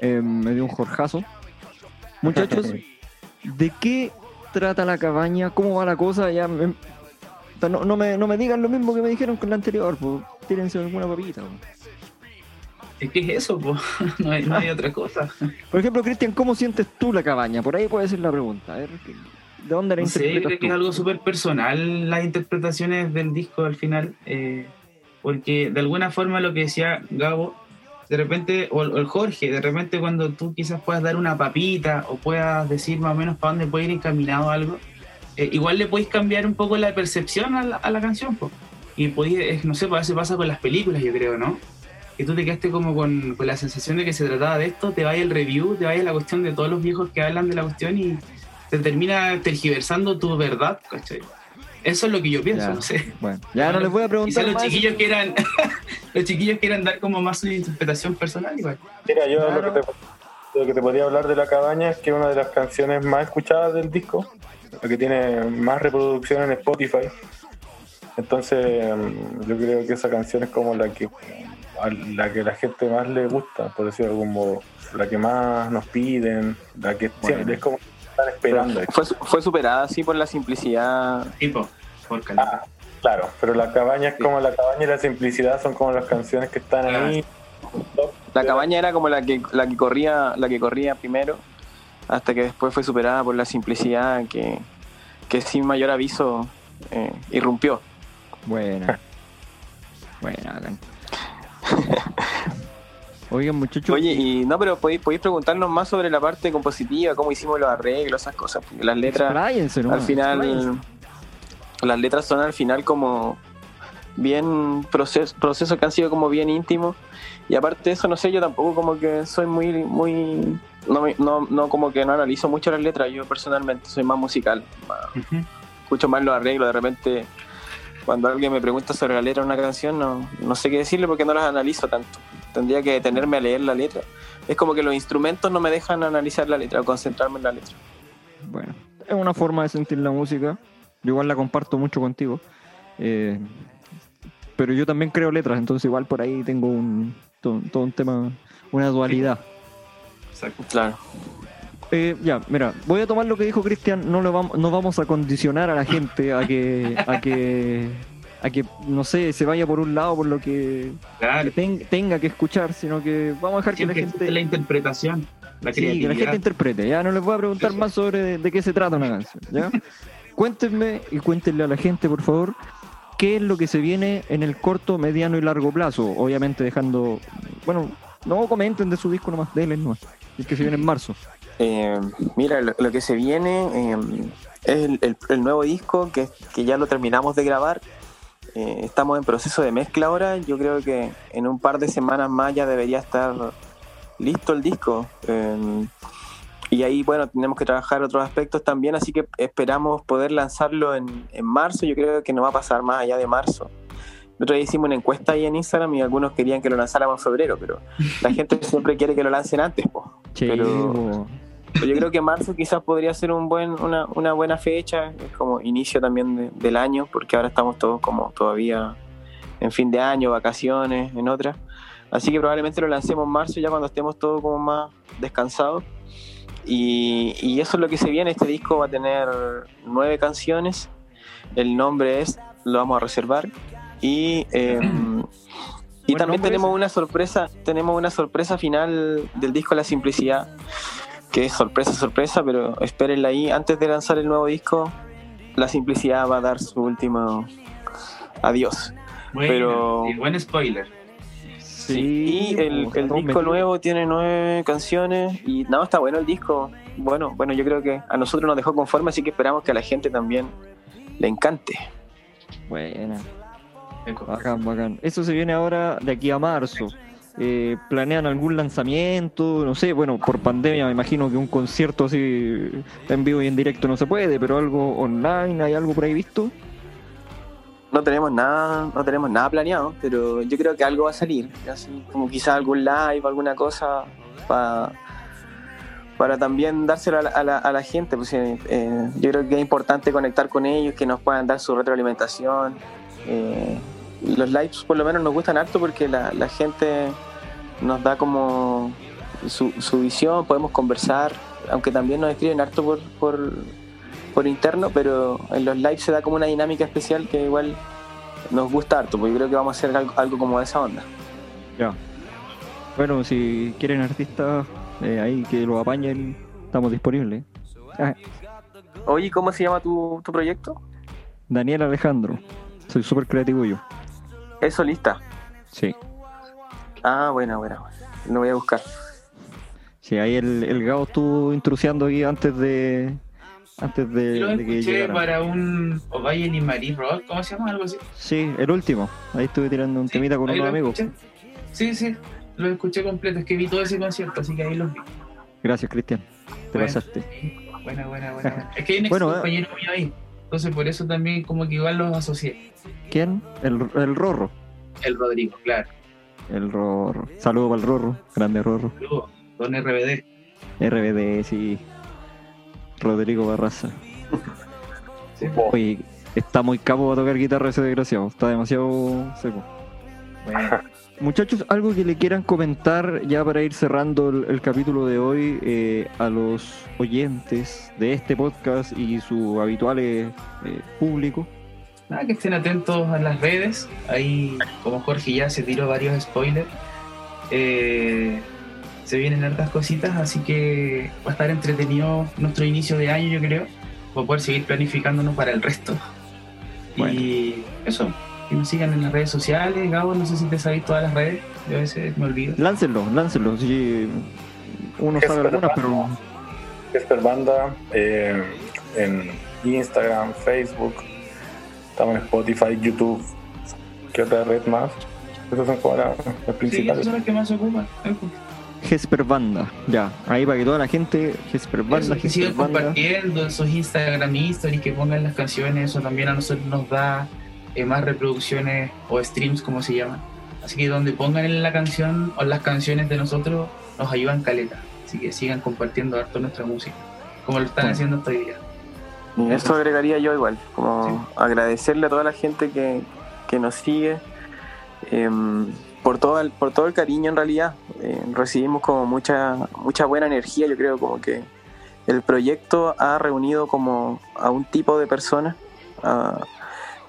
Eh, me dio un jorjazo. Muchachos, ¿de qué trata la cabaña? ¿Cómo va la cosa? Ya me- no, no me, no me digan lo mismo que me dijeron con la anterior, pues tírense alguna papita. po. Es que es eso, no, hay, no hay otra cosa. Por ejemplo, Cristian, ¿cómo sientes tú la cabaña? Por ahí puede ser la pregunta. A ver, ¿de dónde la No sé, yo creo que es algo súper personal las interpretaciones del disco al final, eh, porque de alguna forma lo que decía Gabo, de repente, o el, Jorge, de repente cuando tú quizás puedas dar una papita o puedas decir más o menos para dónde puede ir encaminado algo, eh, igual le podéis cambiar un poco la percepción a la, a la canción, po. y podéis, no sé, pues a veces pasa con las películas, yo creo, ¿no? Que tú te quedaste como con, con la sensación de que se trataba de esto, te vaya el review, te vaya la cuestión de todos los viejos que hablan de la cuestión y te termina tergiversando tu verdad, ¿cachai? Eso es lo que yo pienso, Ya. no sé. Bueno, ya no les voy a preguntar Quizás los más. chiquillos quieran, los chiquillos quieran dar como más su interpretación personal igual. Mira, yo Claro. lo, que te, lo que te podría hablar de La Cabaña es que es una de las canciones más escuchadas del disco, la que tiene más reproducción en Spotify. Entonces, mm, yo creo que esa canción es como la que la que la gente más le gusta, por decirlo de algún modo. La que más nos piden, la que Bueno. siempre es como que están esperando. Fue, fue superada así por la simplicidad. Tipo, por calidad. Ah, claro, pero La Cabaña es como La Cabaña y La Simplicidad son como las canciones que están ahí. La cabaña era como la que la que corría la que corría primero, hasta que después fue superada por la simplicidad que, que sin mayor aviso eh, irrumpió. Buena. Buena. Oigan, muchachos. Oye, y no, pero podéis, podéis preguntarnos más sobre la parte compositiva, cómo hicimos los arreglos, esas cosas. porque Las letras, expláyense al final, expláyense. las letras son al final como bien proceso, procesos que han sido como bien íntimos. Y aparte de eso, no sé, yo tampoco como que soy muy, muy, no, me- no, no como que no analizo mucho las letras, yo personalmente soy más musical, más- escucho más los arreglos, de repente cuando alguien me pregunta sobre la letra de una canción no, no sé qué decirle porque no las analizo tanto. Tendría que detenerme a leer la letra. Es como que los instrumentos no me dejan analizar la letra o concentrarme en la letra. Bueno, es una forma de sentir la música. Yo igual la comparto mucho contigo. Eh, pero yo también creo letras, entonces igual por ahí tengo un, todo, todo un tema, una dualidad. Exacto. Claro. Eh, ya, mira, voy a tomar lo que dijo Cristian, no lo vamos, no vamos a condicionar a la gente a que, a que, a que, no sé, se vaya por un lado por lo que, Claro. que ten- tenga que escuchar, sino que vamos a dejar que la gente, la interpretación, la sí, que la gente interprete. Ya no les voy a preguntar más sobre de, de qué se trata una canción. ¿ya? Cuéntenme y cuéntenle a la gente, por favor, qué es lo que se viene en el corto, mediano y largo plazo. Obviamente dejando, bueno, no comenten de su disco nomás, denle nomás. El que se viene en marzo. Eh, mira, lo, lo que se viene eh, es el, el- el nuevo disco que, que ya lo terminamos de grabar. Eh, estamos en proceso de mezcla ahora. Yo creo que en un par de semanas más ya debería estar listo el disco. Eh, y ahí, bueno, tenemos que trabajar otros aspectos también, así que esperamos poder lanzarlo en, en marzo. Yo creo que no va a pasar más allá de marzo. El otro día hicimos una encuesta ahí en Instagram y algunos querían que lo lanzáramos en febrero, pero la gente siempre quiere que lo lancen antes, po. Che. Pero Yo creo que marzo quizás podría ser un buen, una, una buena fecha, es como inicio también de- del año, porque ahora estamos todos como todavía en fin de año, vacaciones, en otras. Así que probablemente lo lancemos en marzo ya cuando estemos todos como más descansados. Y, y eso es lo que se viene, este disco va a tener nueve canciones, el nombre es, lo vamos a reservar. Y, eh, y también tenemos una sorpresa, tenemos una sorpresa final del disco La Simplicidad, que es sorpresa, sorpresa, pero espérenla ahí. Antes de lanzar el nuevo disco, La Simplicidad va a dar su último adiós. Bueno, pero- buen spoiler. Sí, y el, el disco nuevo tiene nueve canciones y no, está bueno el disco. Bueno, bueno, yo creo que a nosotros nos dejó conforme, así que esperamos que a la gente también le encante. Buena. Eco. Bacán, bacán. Eso se viene ahora de aquí a marzo. Eh, ¿Planean algún lanzamiento? No sé, bueno, por pandemia me imagino que un concierto así en vivo y en directo no se puede, pero algo online, ¿hay algo por ahí visto? No tenemos nada, no tenemos nada planeado, pero yo creo que algo va a salir, así como quizás algún live, alguna cosa pa- para también dárselo a la, a la- a la gente. Pues, eh, eh, yo creo que es importante conectar con ellos, que nos puedan dar su retroalimentación. Eh, los lives por lo menos nos gustan harto porque la, la gente nos da como su, su visión, podemos conversar, aunque también nos escriben harto por, por, por interno, pero en los lives se da como una dinámica especial que igual nos gusta harto, porque yo creo que vamos a hacer algo, algo como de esa onda. Ya. Bueno, si quieren artistas eh, ahí que lo apañen, estamos disponibles. Ah, Oye, ¿cómo se llama tu, tu proyecto? Daniel Alejandro. Soy súper creativo yo. Es solista. Sí. Ah, bueno, bueno. Lo voy a buscar. Sí, ahí el, el Gao estuvo intrusiando aquí antes de. Antes de, Yo lo de que escuché llegara. para un Ovalle y Marie Rock, ¿cómo se llama? Algo así. Sí, el último. Ahí estuve tirando un Sí, temita con unos amigos. escuché. Sí, sí, lo escuché completo. Es que vi todo ese concierto, así que ahí los vi. Gracias, Cristian. Te Bueno, pasaste. sí, Buena, buena, buena. Es que hay un ex Bueno, eh. compañero mío ahí. Entonces por eso también como que igual los asocié. ¿Quién? El, el Rorro. El Rodrigo, claro. El Rorro. Saludos para el Rorro. Grande Rorro. Saludos, Don RBD. RBD, sí. Rodrigo Barraza. Sí. Oye, está muy capo para tocar guitarra ese desgraciado. Está demasiado seco. Bueno, Muchachos, algo que le quieran comentar ya para ir cerrando el, el capítulo de hoy eh, a los oyentes de este podcast y su habituales eh, público. Nada, que estén atentos a las redes. Ahí, como Jorge ya se tiró varios spoilers. eh, se vienen hartas cositas, así que va a estar entretenido nuestro inicio de año, yo creo. Para poder seguir planificándonos para el resto. Bueno. Y eso, que nos sigan en las redes sociales. Gabo, no sé si te sabéis todas las redes. Yo a veces me olvido. Láncenlo, láncenlo. Sí, uno sabe algunas, pero Esper Banda eh, en Instagram, Facebook, estamos en Spotify, YouTube. ¿Qué otra red más? Esas son como las, las Sí, esas principales. son las que más se ocupan. Gesper Banda. Ya, ahí para que toda la gente, Gesper Banda, Eso, que sigan compartiendo esos Instagram Stories, que pongan las canciones, eso también a nosotros nos da eh, más reproducciones o streams, como se llaman. Así que donde pongan en la canción o las canciones de nosotros, nos ayudan caleta. Así que sigan compartiendo harto nuestra música, como lo están Sí. haciendo hasta hoy día. Y eso agregaría yo igual, como agradecerle a toda la gente que, que nos sigue em, por, todo el, por todo el cariño en realidad. Eh, recibimos como mucha, mucha buena energía, yo creo como que el proyecto ha reunido como a un tipo de personas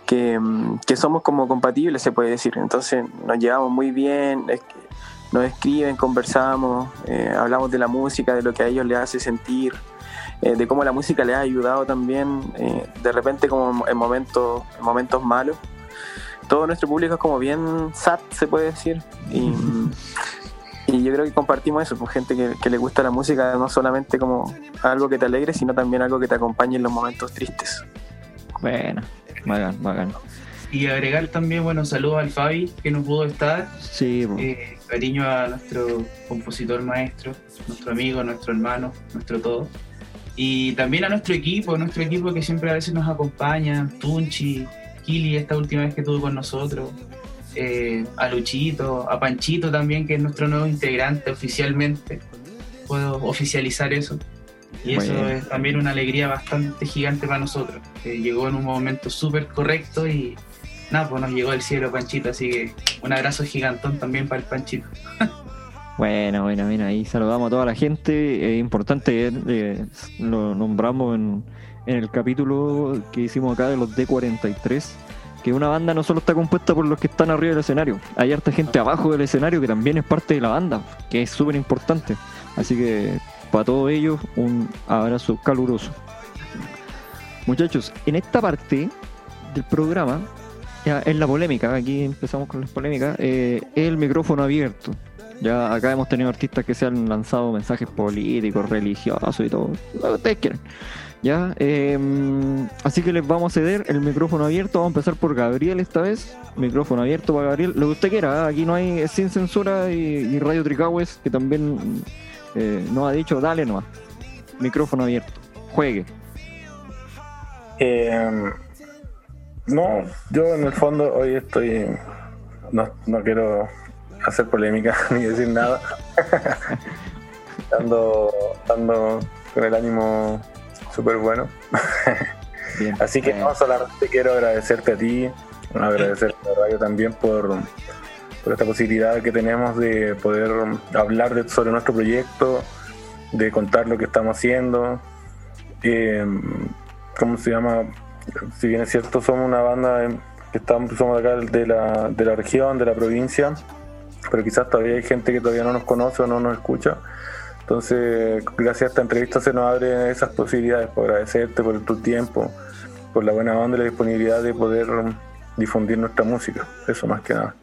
que, em, que somos como compatibles, se puede decir. Entonces nos llevamos muy bien, es nos escriben, conversamos, eh, hablamos de la música, de lo que a ellos les hace sentir eh, de cómo la música les ha ayudado también, eh, de repente como en momentos, en momentos malos. Todo nuestro público es como bien sad, se puede decir. Y, y yo creo que compartimos eso con gente que, que le gusta la música, no solamente como algo que te alegre, sino también algo que te acompañe en los momentos tristes. Bueno, bacán, bacán. Y agregar también, bueno, saludos al Fabi, que no pudo estar. Sí. Eh, cariño a nuestro compositor maestro, nuestro amigo, nuestro hermano, nuestro todo. Y también a nuestro equipo, nuestro equipo que siempre a veces nos acompaña, Tunchi, Kili, esta última vez que estuvo con nosotros, eh, a Luchito, a Panchito también, que es nuestro nuevo integrante oficialmente. Puedo oficializar eso. Y eso es también una alegría bastante gigante para nosotros, que llegó en un momento súper correcto y nada, pues nos llegó el cielo Panchito, así que un abrazo gigantón también para el Panchito. Bueno, bueno, mira, ahí saludamos a toda la gente. Es importante, eh, lo nombramos en, el capítulo que hicimos acá de los D43, que una banda no solo está compuesta por los que están arriba del escenario, hay harta gente abajo del escenario que también es parte de la banda, que es súper importante. Así que para todos ellos, un abrazo caluroso. Muchachos, en esta parte del programa, ya en la polémica, aquí empezamos con las polémicas, eh, el micrófono abierto. Ya acá hemos tenido artistas que se han lanzado mensajes políticos, religiosos y todo, lo que ustedes quieran. Ya, eh, así que les vamos a ceder el micrófono abierto. Vamos a empezar por Gabriel esta vez. Micrófono abierto para Gabriel. Lo que usted quiera, ¿eh? aquí no hay sin censura y, y Radio Tricahues que también eh, nos ha dicho, dale nomás. Micrófono abierto. Juegue. Eh, no, yo en el fondo hoy estoy. No, no quiero hacer polémica ni decir nada. ando, ando con el ánimo súper bueno. Bien. Así que Eh, no, solamente quiero agradecerte a ti, agradecerte a la radio también por, por esta posibilidad que tenemos de poder hablar de- sobre nuestro proyecto, de contar lo que estamos haciendo. Eh, ¿Cómo se llama? Si bien es cierto, somos una banda eh, que estamos, somos de acá de la, de la región, de la provincia, pero quizás todavía hay gente que todavía no nos conoce o no nos escucha. Entonces, gracias a esta entrevista se nos abren esas posibilidades. Por agradecerte por tu tiempo, por la buena onda y la disponibilidad de poder um, difundir nuestra música. Eso más que nada.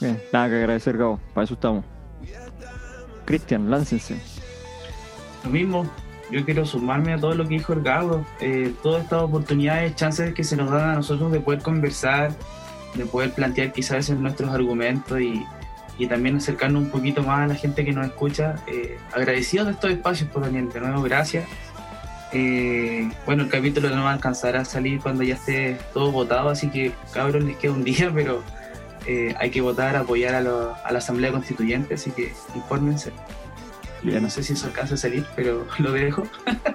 Bien, nada que agradecer, Gabo. Para eso estamos. Cristian, láncense. Lo mismo, yo quiero sumarme a todo lo que dijo el Gabo. Eh, todas estas oportunidades, chances que se nos dan a nosotros de poder conversar, de poder plantear quizás nuestros argumentos y, y también acercarnos un poquito más a la gente que nos escucha. Eh, agradecidos de estos espacios, por también, de nuevo, gracias. Eh, bueno, el capítulo no va a alcanzar a salir cuando ya esté todo votado, así que cabros, les queda un día, pero eh, hay que votar, apoyar a, lo- a la Asamblea Constituyente, así que infórmense. Y Bien. no sé si eso alcanza a salir, pero lo dejo.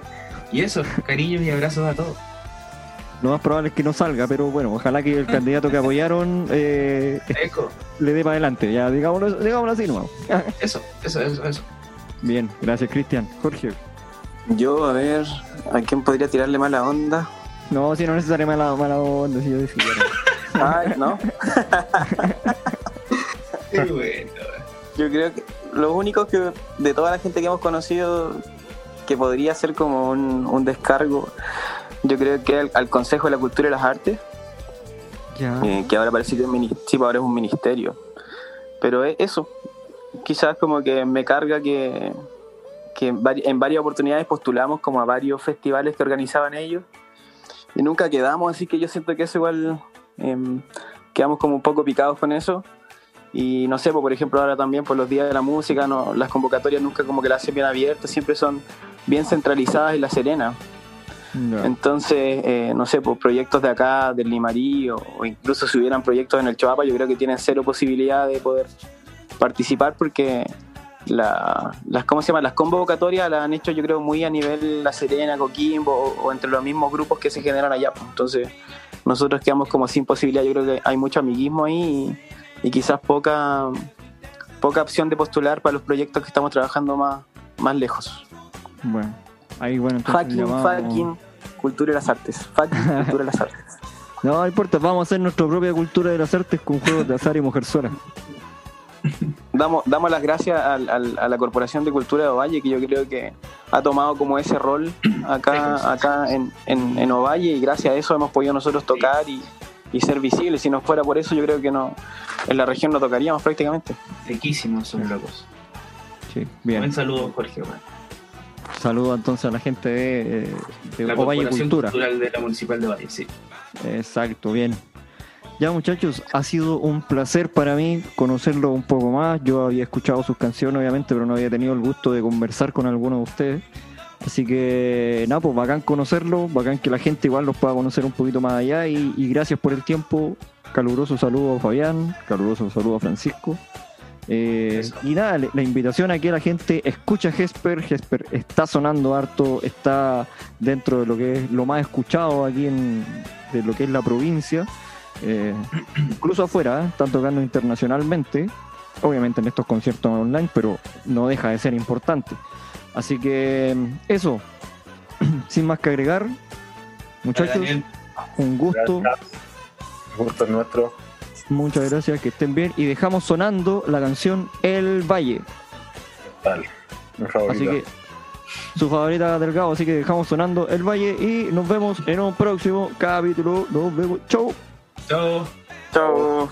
y eso, cariños y abrazos a todos. Lo más probable es que no salga, pero bueno, ojalá que el candidato que apoyaron eh, le dé para adelante. Ya, digámoslo, digámoslo así nomás. eso, eso, eso, eso. Bien, gracias, Cristian. Jorge. Yo, a ver, ¿a quién podría tirarle mala onda? No, si no necesariamente mala, mala onda, si yo decía. Ay, ¿no? Qué bueno. Yo creo que lo único que de toda la gente que hemos conocido que podría ser como un, un descargo, yo creo que al, al Consejo de la Cultura y las Artes, eh, que ahora parece que es, mini- sí, ahora es un ministerio. Pero es eso, quizás como que me carga que, que en, vari- en varias oportunidades postulamos como a varios festivales que organizaban ellos y nunca quedamos, así que yo siento que eso igual em, quedamos como un poco picados con eso. Y no sé, pues, por ejemplo, ahora también por los días de la música, no, las convocatorias nunca como que las hacen bien abiertas, siempre son bien centralizadas en La Serena. Entonces, eh, no sé, pues proyectos de acá, del Limarí, o, o incluso si hubieran proyectos en el Choapa, yo creo que tienen cero posibilidad de poder participar porque la- las, ¿cómo se llama? las convocatorias las han hecho yo creo muy a nivel La Serena, Coquimbo o, o entre los mismos grupos que se generan allá. pues. Entonces, nosotros quedamos como sin posibilidad, yo creo que hay mucho amiguismo ahí y, y quizás poca, poca opción de postular para los proyectos que estamos trabajando más, más lejos. Bueno, ahí bueno, entonces Fucking, llamamos- fucking cultura de las artes. Fucking cultura de las artes. No, no importa, vamos a hacer nuestra propia cultura de las artes con juegos de azar y mujerzuela. Damos, damos las gracias al- al- a la Corporación de Cultura de Ovalle, que yo creo que ha tomado como ese rol acá, acá en, en, en Ovalle y gracias a eso hemos podido nosotros tocar y, y ser visibles. Si no fuera por eso, yo creo que no en la región no tocaríamos prácticamente. Riquísimos son locos. Sí, bien. Buen saludo, Jorge. bueno. Saludo entonces a la gente de, eh, de La Cultura. Cultural de la Municipal de Valle, sí. Exacto, bien. Ya muchachos, ha sido un placer para mí conocerlo un poco más. Yo había escuchado sus canciones, obviamente, pero no había tenido el gusto de conversar con alguno de ustedes. Así que, nada, pues bacán conocerlo, bacán que la gente igual los pueda conocer un poquito más allá. Y, y gracias por el tiempo. Caluroso saludo a Fabián, caluroso saludo a Francisco. Eh, y nada, la invitación a que la gente escucha Jesper. Jesper está sonando harto, está dentro de lo que es lo más escuchado aquí en de lo que es la provincia. Eh, incluso afuera, ¿eh? están tocando internacionalmente, obviamente en estos conciertos online, pero no deja de ser importante. Así que eso, sin más que agregar, muchachos, Daniel, un gusto. El gusto es nuestro. Muchas gracias, que estén bien. Y dejamos sonando la canción El Valle. Mi. Así que su favorita Delgado, así que dejamos sonando El Valle y nos vemos en un próximo capítulo. Nos vemos. Chau. chao. Chao.